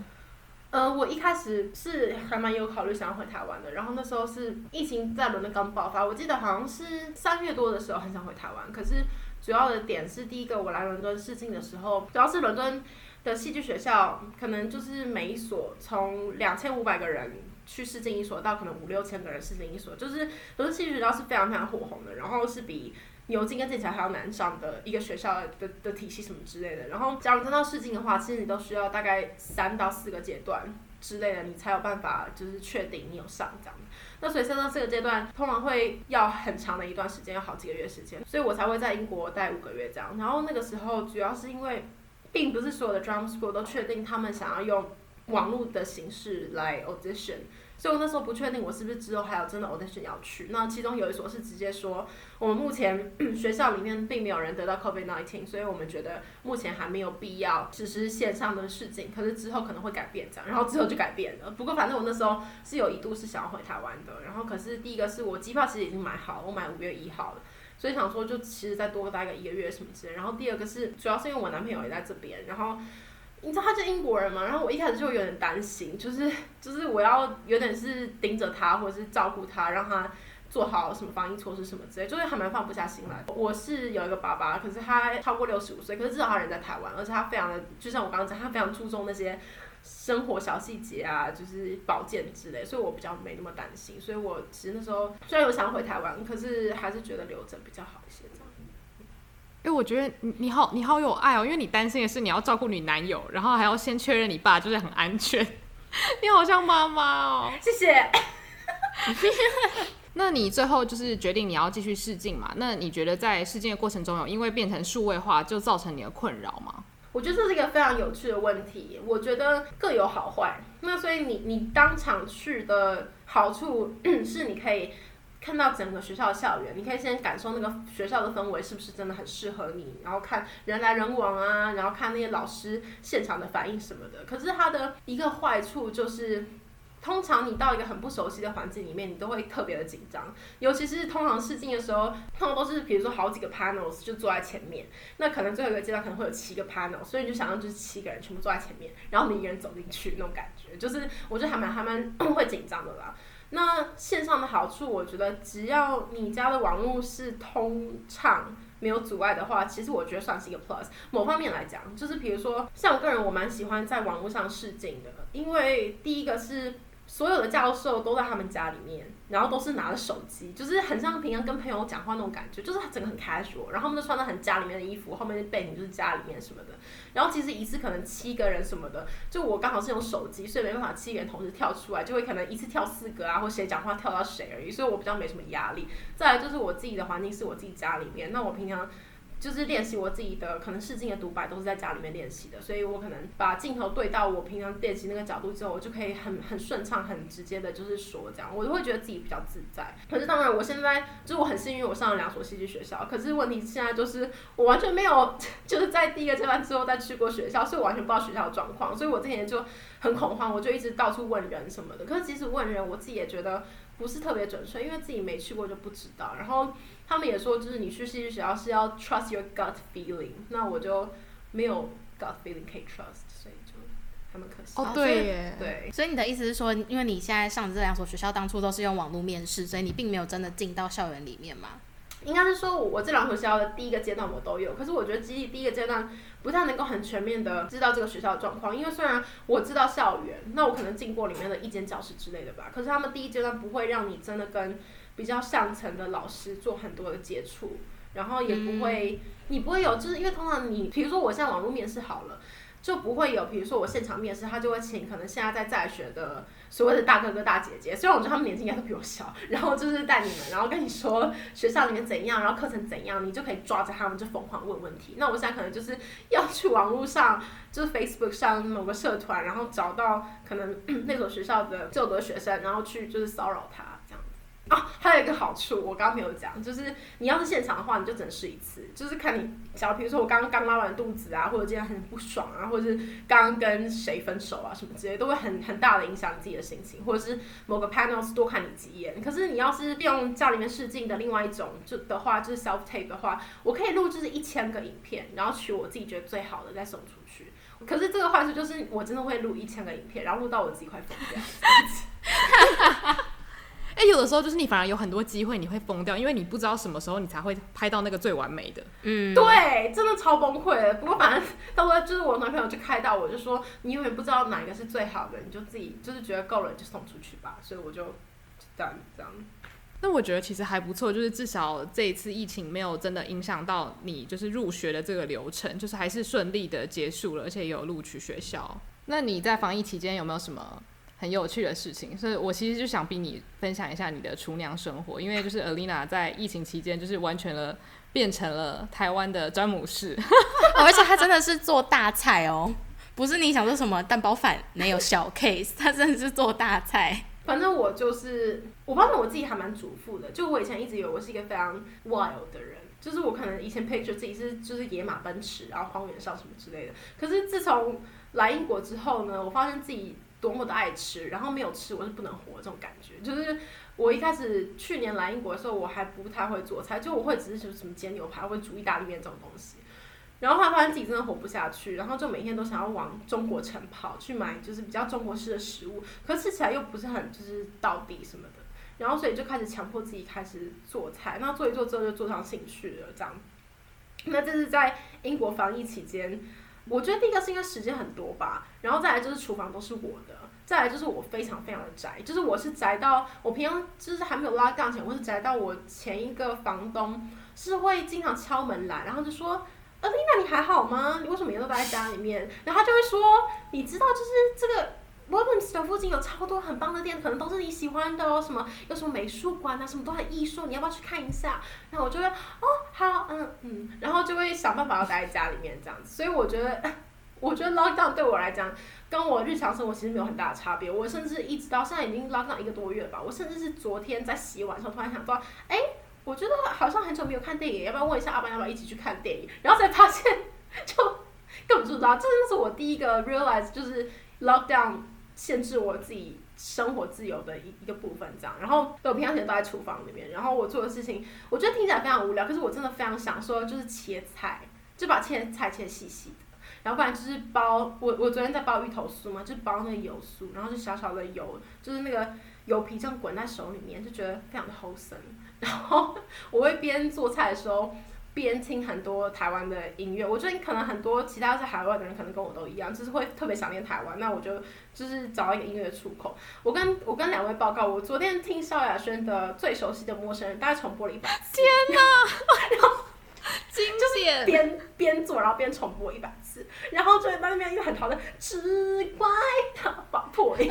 Speaker 4: 呃，我一开始是还蛮有考虑想要回台湾的，然后那时候是疫情在伦敦刚爆发，我记得好像是三月多的时候很想回台湾，可是主要的点是第一个我来伦敦试镜的时候，主要是伦敦的戏剧学校可能就是每一所从两千五百个人。去试镜一所到可能五六千个人试镜一所，就是都是戏剧学校是非常非常火红的，然后是比牛津跟剑桥还要难上的一个学校的的体系什么之类的。然后假如真到试镜的话，其实你都需要大概三到四个阶段之类的，你才有办法就是确定你有上这样。那所以上到这个阶段，通常会要很长的一段时间，要好几个月时间，所以我才会在英国待五个月这样。然后那个时候主要是因为，并不是所有的 drama school 都确定他们想要用。网络的形式来 audition，所以我那时候不确定我是不是之后还有真的 audition 要去。那其中有一所是直接说，我们目前 学校里面并没有人得到 COVID-19，所以我们觉得目前还没有必要实施线上的试镜，可是之后可能会改变这样。然后之后就改变了。不过反正我那时候是有一度是想要回台湾的。然后可是第一个是我机票其实已经买好，我买五月一号了，所以想说就其实再多待个一个月什么之类。然后第二个是主要是因为我男朋友也在这边，然后。你知道他是英国人嘛？然后我一开始就有点担心，就是就是我要有点是盯着他，或者是照顾他，让他做好什么防疫措施什么之类，就是还蛮放不下心来。我是有一个爸爸，可是他超过六十五岁，可是至少他人在台湾，而且他非常的，就像我刚刚讲，他非常注重那些生活小细节啊，就是保健之类，所以我比较没那么担心。所以我其实那时候虽然有想回台湾，可是还是觉得留着比较好一些。
Speaker 1: 为我觉得你你好你好有爱哦，因为你担心的是你要照顾你男友，然后还要先确认你爸就是很安全。你好像妈妈哦，
Speaker 4: 谢谢。
Speaker 1: 那你最后就是决定你要继续试镜嘛？那你觉得在试镜的过程中有因为变成数位化就造成你的困扰吗？
Speaker 4: 我觉得这是一个非常有趣的问题，我觉得各有好坏。那所以你你当场去的好处 是你可以。看到整个学校的校园，你可以先感受那个学校的氛围是不是真的很适合你，然后看人来人往啊，然后看那些老师现场的反应什么的。可是它的一个坏处就是，通常你到一个很不熟悉的环境里面，你都会特别的紧张，尤其是通常试镜的时候，通常都是比如说好几个 panels 就坐在前面，那可能最后一个阶段可能会有七个 panel，所以你就想象就是七个人全部坐在前面，然后你一个人走进去那种感觉，就是我觉得还蛮还蛮会紧张的啦。那线上的好处，我觉得只要你家的网络是通畅，没有阻碍的话，其实我觉得算是一个 plus。某方面来讲，就是比如说像我个人，我蛮喜欢在网络上试镜的，因为第一个是。所有的教授都在他们家里面，然后都是拿着手机，就是很像平常跟朋友讲话那种感觉，就是整个很 casual，然后他们都穿的很家里面的衣服，后面的背景就是家里面什么的。然后其实一次可能七个人什么的，就我刚好是用手机，所以没办法七个人同时跳出来，就会可能一次跳四个啊，或谁讲话跳到谁而已，所以我比较没什么压力。再来就是我自己的环境是我自己家里面，那我平常。就是练习我自己的，可能试镜的独白都是在家里面练习的，所以我可能把镜头对到我平常练习那个角度之后，我就可以很很顺畅、很直接的，就是说这样，我就会觉得自己比较自在。可是当然，我现在就是我很幸运，我上了两所戏剧学校。可是问题现在就是我完全没有，就是在第一个阶段之后再去过学校，所以我完全不知道学校的状况，所以我之前就很恐慌，我就一直到处问人什么的。可是即使问人，我自己也觉得不是特别准确，因为自己没去过就不知道。然后。他们也说，就是你去戏剧学校是要 trust your gut feeling，那我就没有 gut feeling 可以 trust，所以就还蛮可惜。
Speaker 1: 哦，对耶，
Speaker 4: 对。
Speaker 2: 所以你的意思是说，因为你现在上的这两所学校当初都是用网络面试，所以你并没有真的进到校园里面嘛？
Speaker 4: 应该是说，我这两所学校的第一个阶段我都有，可是我觉得基地第一个阶段不太能够很全面的知道这个学校的状况，因为虽然我知道校园，那我可能进过里面的一间教室之类的吧，可是他们第一阶段不会让你真的跟。比较上层的老师做很多的接触，然后也不会，嗯、你不会有，就是因为通常你，比如说我现在网络面试好了，就不会有，比如说我现场面试，他就会请可能现在在在学的所谓的大哥哥大姐姐，虽然我觉得他们年纪应该都比我小，然后就是带你们，然后跟你说学校里面怎样，然后课程怎样，你就可以抓着他们就疯狂问问题。那我现在可能就是 要去网络上，就是 Facebook 上某个社团，然后找到可能 那所学校的就读学生，然后去就是骚扰他。啊，还有一个好处，我刚刚没有讲，就是你要是现场的话，你就只能试一次，就是看你，假如比如说我刚刚拉完肚子啊，或者今天很不爽啊，或者是刚刚跟谁分手啊什么之类，都会很很大的影响你自己的心情，或者是某个 panels 多看你几眼。可是你要是利用家里面试镜的另外一种就的话，就是 self tape 的话，我可以录制一千个影片，然后取我自己觉得最好的再送出去。可是这个坏处就是我真的会录一千个影片，然后录到我自己快疯掉。
Speaker 1: 哎、欸，有的时候就是你反而有很多机会，你会疯掉，因为你不知道什么时候你才会拍到那个最完美的。
Speaker 4: 嗯，对，真的超崩溃的。不过反正到时候就是我男朋友就开导我，就说你永远不知道哪一个是最好的，你就自己就是觉得够了就送出去吧。所以我就这样这样。
Speaker 1: 那我觉得其实还不错，就是至少这一次疫情没有真的影响到你，就是入学的这个流程，就是还是顺利的结束了，而且也有录取学校。那你在防疫期间有没有什么？很有趣的事情，所以我其实就想逼你分享一下你的厨娘生活，因为就是 Alina 在疫情期间就是完全了变成了台湾的詹姆士，
Speaker 2: 哦，而且她真的是做大菜哦，不是你想说什么蛋包饭没有小 case，她真的是做大菜。
Speaker 4: 反正我就是，我发现我自己还蛮主妇的，就我以前一直以为我是一个非常 wild 的人，就是我可能以前 picture 自己是就是野马奔驰，然后荒原上什么之类的，可是自从来英国之后呢，我发现自己。多么的爱吃，然后没有吃我是不能活这种感觉。就是我一开始去年来英国的时候，我还不太会做菜，就我会只是什么煎牛排，会煮意大利面这种东西。然后后来发现自己真的活不下去，然后就每天都想要往中国城跑去买，就是比较中国式的食物，可吃起来又不是很就是到底什么的。然后所以就开始强迫自己开始做菜，那做一做之后就做上兴趣了，这样。那这是在英国防疫期间。我觉得第一个是因为时间很多吧，然后再来就是厨房都是我的，再来就是我非常非常的宅，就是我是宅到我平常就是还没有拉杠前，我是宅到我前一个房东是会经常敲门来，然后就说呃，丽娜你还好吗？你为什么每天都待在家里面？”然后他就会说：“你知道，就是这个。” Wellington 附近有超多很棒的店，可能都是你喜欢的哦。什么有什么美术馆啊，什么都很艺术，你要不要去看一下？然后我就会哦，好，嗯嗯，然后就会想办法要待在家里面这样子。所以我觉得，我觉得 lockdown 对我来讲，跟我日常生活其实没有很大的差别。我甚至一直到现在已经 lockdown 一个多月了吧。我甚至是昨天在洗碗的时候，突然想到，哎，我觉得好像很久没有看电影，要不要问一下阿爸要不要一起去看电影？然后才发现，就 根本不知道，这就是我第一个 realize，就是 lockdown。限制我自己生活自由的一一个部分，这样。然后我平常时间都在厨房里面，然后我做的事情，我觉得听起来非常无聊，可是我真的非常想说，就是切菜，就把切菜切细细的，然后不然就是包，我我昨天在包芋头酥嘛，就包那个油酥，然后就小小的油，就是那个油皮这样滚在手里面，就觉得非常的 wholesome。然后我会边做菜的时候。边听很多台湾的音乐，我觉得你可能很多其他在海外的人可能跟我都一样，就是会特别想念台湾。那我就就是找一个音乐的出口。我跟我跟两位报告，我昨天听萧亚轩的《最熟悉的陌生人》，大概重播了一百次。
Speaker 1: 天哪！
Speaker 4: 然后就是边边做，然后边重播一百次，然后就在那边又很讨论“只怪他把破音”，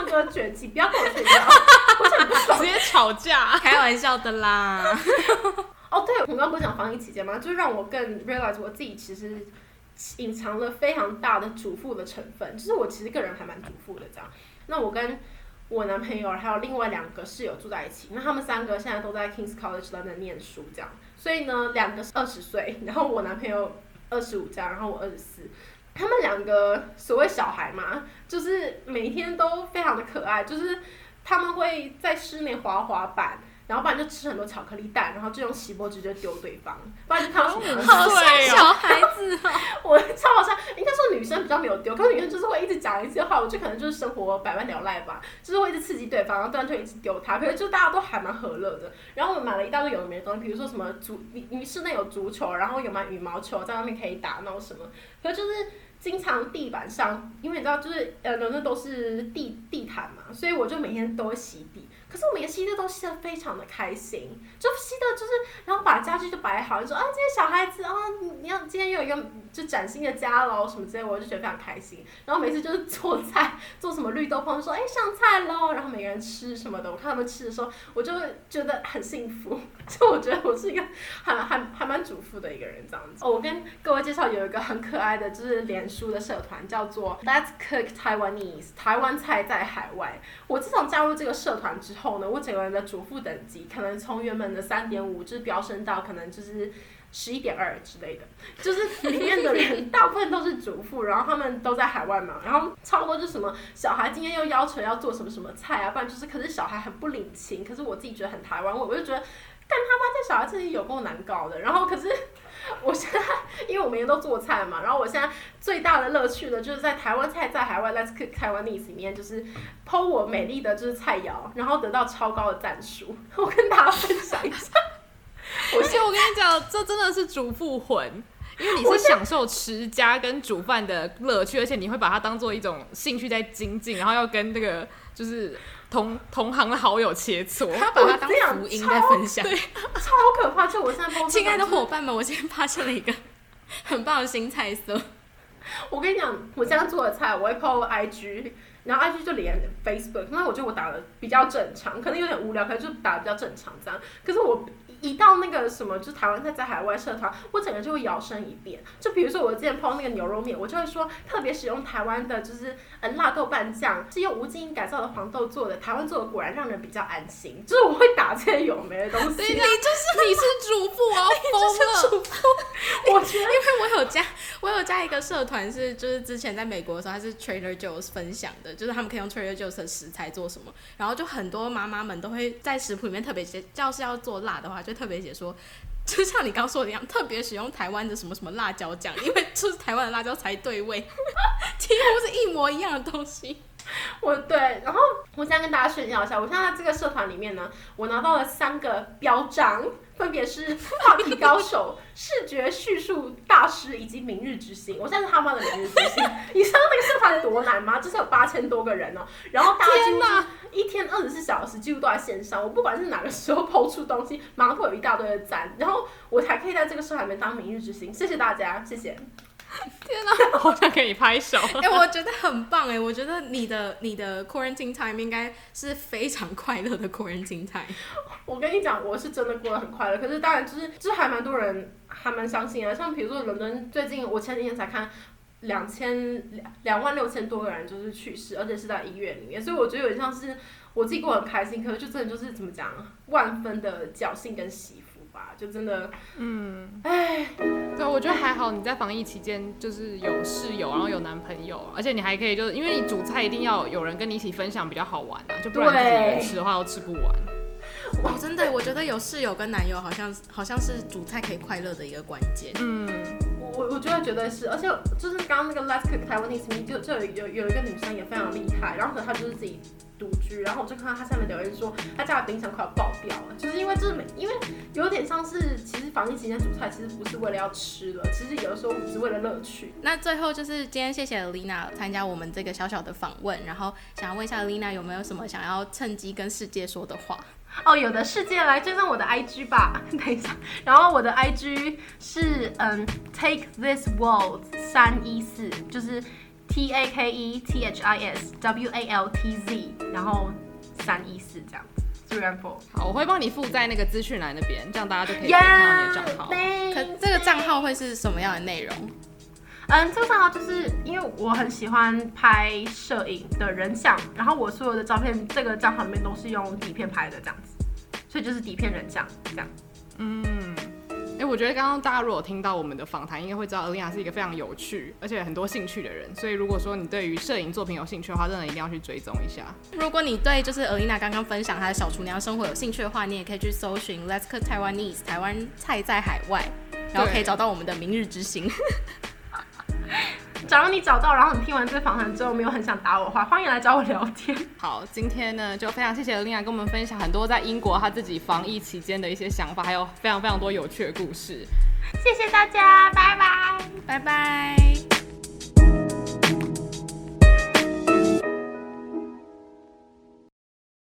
Speaker 4: 唱歌绝技，不要跟我睡觉，我
Speaker 1: 直接吵架，
Speaker 2: 开玩笑的啦。
Speaker 4: 哦，对，我刚刚不是讲防疫期间吗？就让我更 realize 我自己其实隐藏了非常大的主妇的成分，就是我其实个人还蛮主妇的这样。那我跟我男朋友还有另外两个室友住在一起，那他们三个现在都在 King's College London 念书这样。所以呢，两个是二十岁，然后我男朋友二十五这样，然后我二十四。他们两个所谓小孩嘛，就是每天都非常的可爱，就是他们会在室内滑滑板，然后不然就吃很多巧克力蛋，然后就用锡箔纸就丢对方，不然就看到什么
Speaker 2: 好像小孩子哦，
Speaker 4: 我超好笑，应该说女生比较没有丢，可是女生就是会一直讲一些话，我就可能就是生活百般聊赖吧，就是会一直刺激对方，然后对方就一直丢他，可是就大家都还蛮和乐的。然后我们买了一大堆有的没的东西，比如说什么足，你你室内有足球，然后有买羽毛球在外面可以打那种什么，可是就是。经常地板上，因为你知道，就是呃，那都是地地毯嘛，所以我就每天都会吸地。可是我每天吸的都吸的非常的开心，就吸的就是，然后把家具就摆好，就说啊，这些小孩子啊，你要今天又有一个就崭新的家喽什么之类，我就觉得非常开心。然后每次就是做菜，做什么绿豆椪，就说哎上菜喽，然后每个人吃什么的，我看他们吃的时候，我就会觉得很幸福。就我觉得我是一个还还还蛮主妇的一个人这样子。哦，我跟各位介绍有一个很可爱的，就是脸书的社团，叫做 Let's Cook Taiwanese，台湾菜在海外。我自从加入这个社团之后呢，我整个人的主妇等级可能从原本的三点五，就是飙升到可能就是。十一点二之类的，就是里面的人大部分都是主妇，然后他们都在海外嘛，然后差不多就什么小孩今天又要求要做什么什么菜啊，不然就是可是小孩很不领情，可是我自己觉得很台湾，我我就觉得干他妈在小孩自己有够难搞的，然后可是我现在因为我每天都做菜嘛，然后我现在最大的乐趣呢，就是在台湾菜在海外 Let's Cook Taiwanese 里面，就是 po 我美丽的就是菜肴，然后得到超高的赞数，我跟大家分享一下。
Speaker 1: 而且我跟你讲，这真的是主妇魂，因为你是享受持家跟煮饭的乐趣，而且你会把它当做一种兴趣在精进，然后要跟这个就是同同行的好友切磋，
Speaker 2: 他 把它当福音在分享，
Speaker 4: 对，超可怕！就我现在，
Speaker 2: 亲爱的伙伴们，我今天发现了一个很棒的新菜色。
Speaker 4: 我跟你讲，我现在做的菜，我会 po IG，然后 IG 就连 Facebook，那我觉得我打的比较正常，可能有点无聊，可能就打的比较正常这样。可是我。一到那个什么，就台湾在在海外社团，我整个就会摇身一变。就比如说我之前泡那个牛肉面，我就会说特别使用台湾的，就是嗯辣豆瓣酱，是用无基因改造的黄豆做的，台湾做的果然让人比较安心。就是我会打这些有没的东西。
Speaker 2: 你就是 你是主妇啊，疯了！主妇，
Speaker 4: 我觉得，因
Speaker 2: 为我有加我有加一个社团，是就是之前在美国的时候，他是 Trader Joe's 分享的，就是他们可以用 Trader Joe's 的食材做什么，然后就很多妈妈们都会在食谱里面特别写，要是要做辣的话就。特别解说，就像你刚说的一样，特别使用台湾的什么什么辣椒酱，因为就是台湾的辣椒才对味，几乎是一模一样的东西。
Speaker 4: 我对，然后我现在跟大家炫耀一下，我现在在这个社团里面呢，我拿到了三个标章。分别是话题高手、视觉叙述大师以及明日之星。我现在是他妈的明日之星。你知道那个社团有多难吗？就是有八千多个人哦、喔，然后大家几乎是一天二十四小时几乎都在线上。我不管是哪个时候 抛出东西，马上会有一大堆的赞，然后我才可以在这个社团里面当明日之星。谢谢大家，谢谢。
Speaker 1: 天哪、啊，好想给你拍手！
Speaker 2: 哎、欸，我觉得很棒哎，我觉得你的你的 quarantine time 应该是非常快乐的 quarantine time。
Speaker 4: 我跟你讲，我是真的过得很快乐。可是当然，就是就是还蛮多人还蛮相信啊。像比如说伦敦，最近我前几天才看两千两两万六千多个人就是去世，而且是在医院里面。所以我觉得有点像是我自己过得很开心，可是就真的就是怎么讲，万分的侥幸跟喜。就真的，
Speaker 1: 嗯，哎，对，我觉得还好。你在防疫期间就是有室友，然后有男朋友，而且你还可以就是因为你煮菜一定要有人跟你一起分享比较好玩啊，就不然自己一个人吃的话都吃不完。
Speaker 2: 哇，真的，我觉得有室友跟男友好像好像是煮菜可以快乐的一个关键。
Speaker 4: 嗯，我我就会觉得是，而且就是刚刚那个 Let's Cook Taiwanese 里面就就有有有一个女生也非常厉害，然后可能她就是自己。独居，然后我就看到他下面留言说，他家的冰箱快要爆掉了，就是因为就是每因为有点像是，其实防疫期间煮菜其实不是为了要吃的，其实有的时候只是为了乐趣。
Speaker 2: 那最后就是今天谢谢 Alina 参加我们这个小小的访问，然后想要问一下 Alina 有没有什么想要趁机跟世界说的话？
Speaker 4: 哦，有的，世界来追踪我的 IG 吧，等一下，然后我的 IG 是嗯 Take This world 三一四，就是。T A K E T H I S W A L T Z，然后三一四这样，three and four。
Speaker 1: 好，我会帮你附在那个资讯栏那边，这样大家就可以看到你的账号。
Speaker 2: Yeah, 可这个账号会是什么样的内容？
Speaker 4: 嗯，这个账号就是因为我很喜欢拍摄影的人像，然后我所有的照片这个账号里面都是用底片拍的这样子，所以就是底片人像这样。
Speaker 1: 嗯。哎，我觉得刚刚大家如果听到我们的访谈，应该会知道 Alina 是一个非常有趣，而且很多兴趣的人。所以如果说你对于摄影作品有兴趣的话，真的一定要去追踪一下。
Speaker 2: 如果你对就是 Alina 刚刚分享她的小厨娘生活有兴趣的话，你也可以去搜寻 Let's Cook Taiwanese 台湾菜在海外，然后可以找到我们的明日之星。
Speaker 4: 假如你找到，然后你听完这个访谈之后没有很想打我的话，欢迎来找我聊天。
Speaker 1: 好，今天呢就非常谢谢 Alina 跟我们分享很多在英国她自己防疫期间的一些想法，还有非常非常多有趣的故事。
Speaker 4: 谢谢大家，拜拜，
Speaker 2: 拜拜。